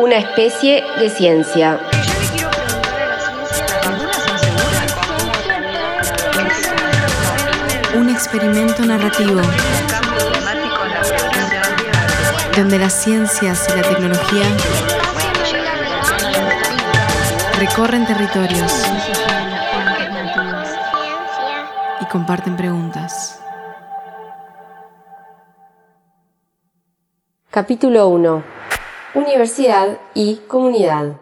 una especie de ciencia. Un experimento narrativo donde las ciencias y la tecnología recorren territorios y comparten preguntas. Capítulo 1. Universidad y comunidad.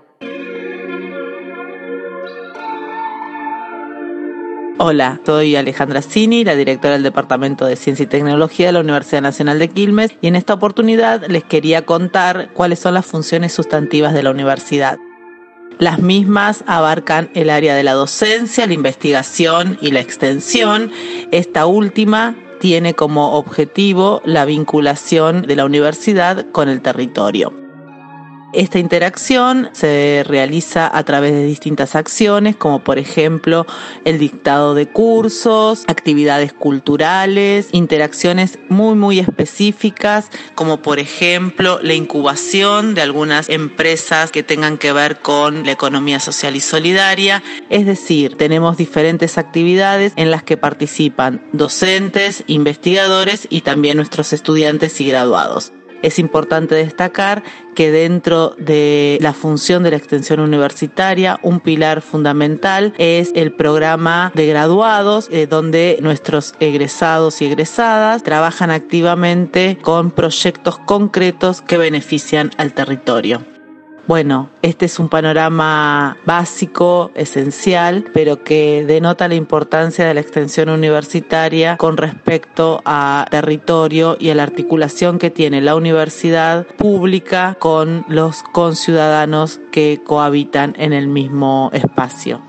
Hola, soy Alejandra Cini, la directora del Departamento de Ciencia y Tecnología de la Universidad Nacional de Quilmes, y en esta oportunidad les quería contar cuáles son las funciones sustantivas de la universidad. Las mismas abarcan el área de la docencia, la investigación y la extensión. Esta última tiene como objetivo la vinculación de la universidad con el territorio. Esta interacción se realiza a través de distintas acciones, como por ejemplo el dictado de cursos, actividades culturales, interacciones muy muy específicas, como por ejemplo la incubación de algunas empresas que tengan que ver con la economía social y solidaria. Es decir, tenemos diferentes actividades en las que participan docentes, investigadores y también nuestros estudiantes y graduados. Es importante destacar que dentro de la función de la extensión universitaria, un pilar fundamental es el programa de graduados, eh, donde nuestros egresados y egresadas trabajan activamente con proyectos concretos que benefician al territorio. Bueno, este es un panorama básico, esencial, pero que denota la importancia de la extensión universitaria con respecto a territorio y a la articulación que tiene la universidad pública con los conciudadanos que cohabitan en el mismo espacio.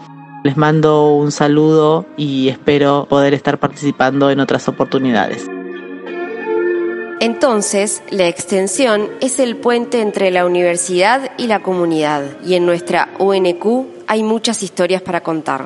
Les mando un saludo y espero poder estar participando en otras oportunidades. Entonces, la extensión es el puente entre la universidad y la comunidad, y en nuestra UNQ hay muchas historias para contar.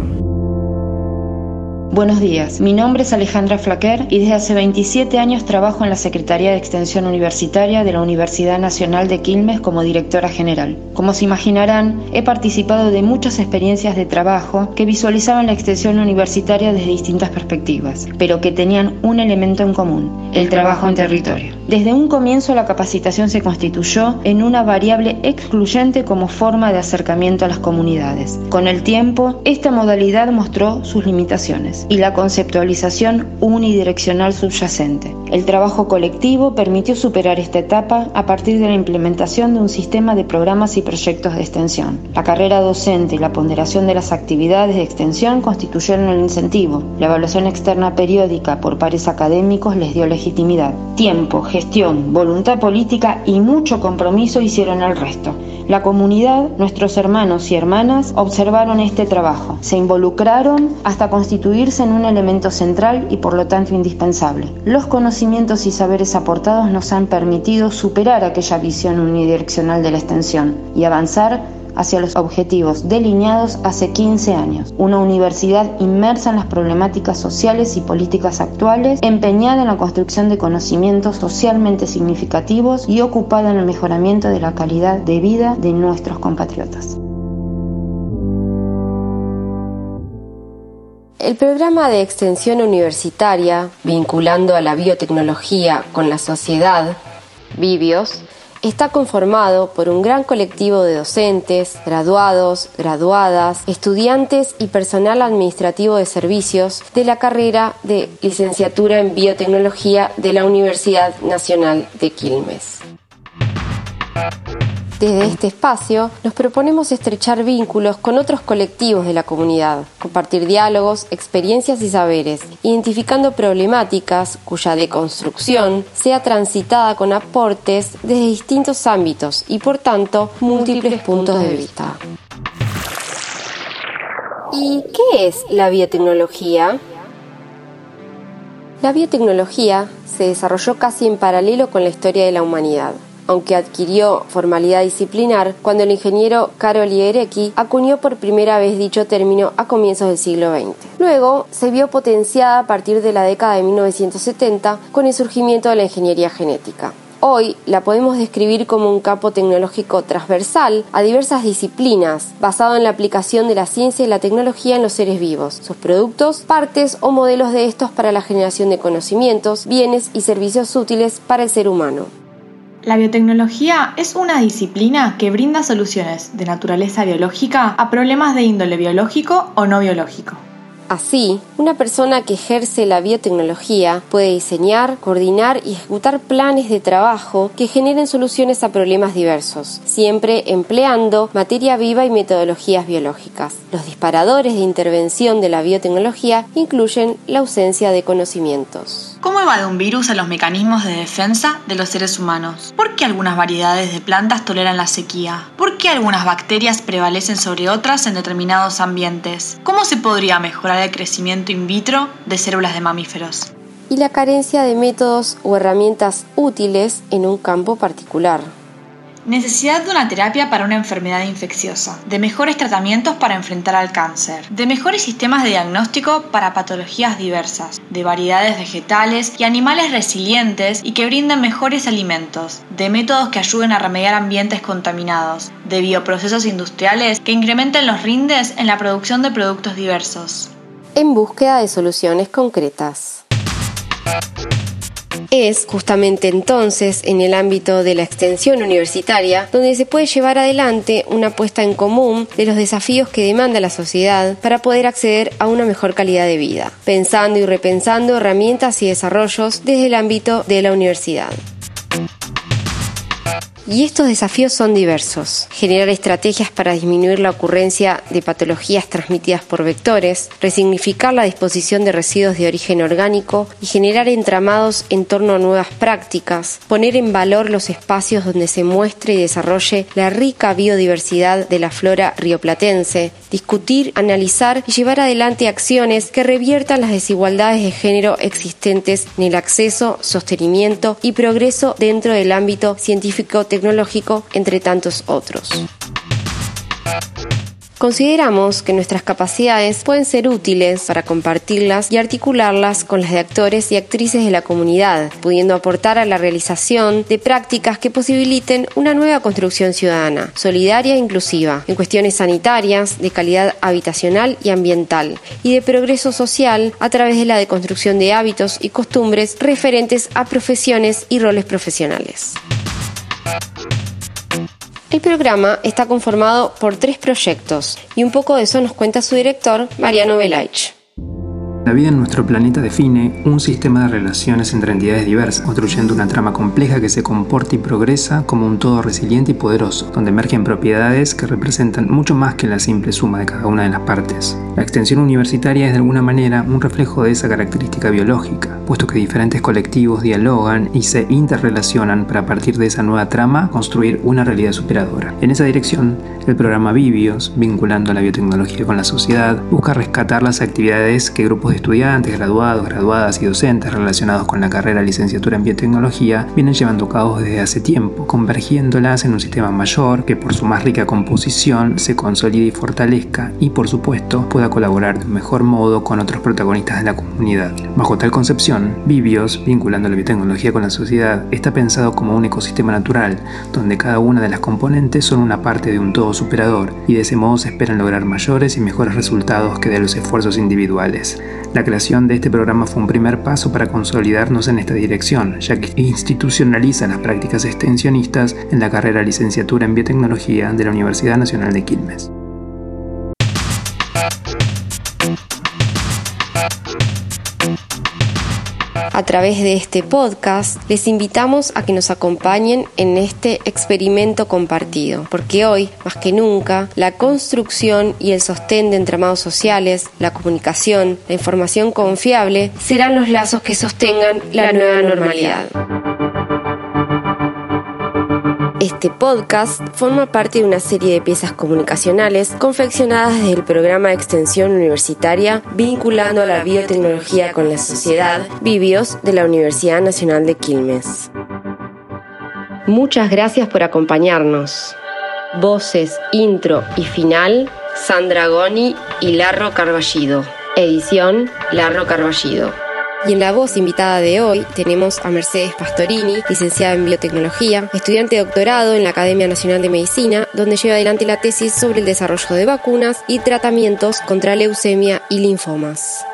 Buenos días, mi nombre es Alejandra Flaquer y desde hace 27 años trabajo en la Secretaría de Extensión Universitaria de la Universidad Nacional de Quilmes como directora general. Como se imaginarán, he participado de muchas experiencias de trabajo que visualizaban la extensión universitaria desde distintas perspectivas, pero que tenían un elemento en común, el trabajo en territorio. Desde un comienzo la capacitación se constituyó en una variable excluyente como forma de acercamiento a las comunidades. Con el tiempo, esta modalidad mostró sus limitaciones y la conceptualización unidireccional subyacente. El trabajo colectivo permitió superar esta etapa a partir de la implementación de un sistema de programas y proyectos de extensión. La carrera docente y la ponderación de las actividades de extensión constituyeron el incentivo. La evaluación externa periódica por pares académicos les dio legitimidad. Tiempo, gestión, voluntad política y mucho compromiso hicieron el resto. La comunidad, nuestros hermanos y hermanas, observaron este trabajo, se involucraron hasta constituirse en un elemento central y por lo tanto indispensable. Los conocimientos y saberes aportados nos han permitido superar aquella visión unidireccional de la extensión y avanzar hacia los objetivos delineados hace 15 años. Una universidad inmersa en las problemáticas sociales y políticas actuales, empeñada en la construcción de conocimientos socialmente significativos y ocupada en el mejoramiento de la calidad de vida de nuestros compatriotas. El programa de extensión universitaria, vinculando a la biotecnología con la sociedad, Vivios, está conformado por un gran colectivo de docentes, graduados, graduadas, estudiantes y personal administrativo de servicios de la carrera de licenciatura en biotecnología de la Universidad Nacional de Quilmes. Desde este espacio nos proponemos estrechar vínculos con otros colectivos de la comunidad, compartir diálogos, experiencias y saberes, identificando problemáticas cuya deconstrucción sea transitada con aportes desde distintos ámbitos y por tanto múltiples puntos de vista. ¿Y qué es la biotecnología? La biotecnología se desarrolló casi en paralelo con la historia de la humanidad aunque adquirió formalidad disciplinar cuando el ingeniero Karol Ierecki acuñó por primera vez dicho término a comienzos del siglo XX. Luego se vio potenciada a partir de la década de 1970 con el surgimiento de la ingeniería genética. Hoy la podemos describir como un campo tecnológico transversal a diversas disciplinas, basado en la aplicación de la ciencia y la tecnología en los seres vivos, sus productos, partes o modelos de estos para la generación de conocimientos, bienes y servicios útiles para el ser humano. La biotecnología es una disciplina que brinda soluciones de naturaleza biológica a problemas de índole biológico o no biológico. Así, una persona que ejerce la biotecnología puede diseñar, coordinar y ejecutar planes de trabajo que generen soluciones a problemas diversos, siempre empleando materia viva y metodologías biológicas. Los disparadores de intervención de la biotecnología incluyen la ausencia de conocimientos. ¿Cómo evade un virus a los mecanismos de defensa de los seres humanos? ¿Por qué algunas variedades de plantas toleran la sequía? ¿Por qué algunas bacterias prevalecen sobre otras en determinados ambientes? ¿Cómo se podría mejorar el crecimiento in vitro de células de mamíferos? Y la carencia de métodos o herramientas útiles en un campo particular. Necesidad de una terapia para una enfermedad infecciosa, de mejores tratamientos para enfrentar al cáncer, de mejores sistemas de diagnóstico para patologías diversas, de variedades vegetales y animales resilientes y que brinden mejores alimentos, de métodos que ayuden a remediar ambientes contaminados, de bioprocesos industriales que incrementen los rindes en la producción de productos diversos. En búsqueda de soluciones concretas. Es justamente entonces en el ámbito de la extensión universitaria donde se puede llevar adelante una puesta en común de los desafíos que demanda la sociedad para poder acceder a una mejor calidad de vida, pensando y repensando herramientas y desarrollos desde el ámbito de la universidad. Y estos desafíos son diversos. Generar estrategias para disminuir la ocurrencia de patologías transmitidas por vectores, resignificar la disposición de residuos de origen orgánico y generar entramados en torno a nuevas prácticas, poner en valor los espacios donde se muestre y desarrolle la rica biodiversidad de la flora rioplatense, discutir, analizar y llevar adelante acciones que reviertan las desigualdades de género existentes en el acceso, sostenimiento y progreso dentro del ámbito científico tecnológico, entre tantos otros. Consideramos que nuestras capacidades pueden ser útiles para compartirlas y articularlas con las de actores y actrices de la comunidad, pudiendo aportar a la realización de prácticas que posibiliten una nueva construcción ciudadana, solidaria e inclusiva, en cuestiones sanitarias, de calidad habitacional y ambiental, y de progreso social a través de la deconstrucción de hábitos y costumbres referentes a profesiones y roles profesionales. El programa está conformado por tres proyectos y un poco de eso nos cuenta su director, Mariano Velaich. La vida en nuestro planeta define un sistema de relaciones entre entidades diversas, construyendo una trama compleja que se comporta y progresa como un todo resiliente y poderoso, donde emergen propiedades que representan mucho más que la simple suma de cada una de las partes. La extensión universitaria es de alguna manera un reflejo de esa característica biológica, puesto que diferentes colectivos dialogan y se interrelacionan para a partir de esa nueva trama construir una realidad superadora. En esa dirección, el programa Vivios, vinculando la biotecnología con la sociedad, busca rescatar las actividades que grupos estudiantes, graduados, graduadas y docentes relacionados con la carrera licenciatura en biotecnología vienen llevando a cabo desde hace tiempo, convergiéndolas en un sistema mayor que por su más rica composición se consolide y fortalezca y por supuesto pueda colaborar de un mejor modo con otros protagonistas de la comunidad. Bajo tal concepción, Vivios, vinculando la biotecnología con la sociedad, está pensado como un ecosistema natural, donde cada una de las componentes son una parte de un todo superador y de ese modo se esperan lograr mayores y mejores resultados que de los esfuerzos individuales. La creación de este programa fue un primer paso para consolidarnos en esta dirección, ya que institucionaliza las prácticas extensionistas en la carrera licenciatura en biotecnología de la Universidad Nacional de Quilmes. A través de este podcast les invitamos a que nos acompañen en este experimento compartido, porque hoy, más que nunca, la construcción y el sostén de entramados sociales, la comunicación, la información confiable serán los lazos que sostengan la nueva normalidad. Este podcast forma parte de una serie de piezas comunicacionales confeccionadas desde el programa de extensión universitaria vinculando a la biotecnología con la sociedad Vivios de la Universidad Nacional de Quilmes. Muchas gracias por acompañarnos. Voces, intro y final, Sandra Goni y Larro Carballido. Edición, Larro Carballido. Y en la voz invitada de hoy tenemos a Mercedes Pastorini, licenciada en biotecnología, estudiante de doctorado en la Academia Nacional de Medicina, donde lleva adelante la tesis sobre el desarrollo de vacunas y tratamientos contra leucemia y linfomas.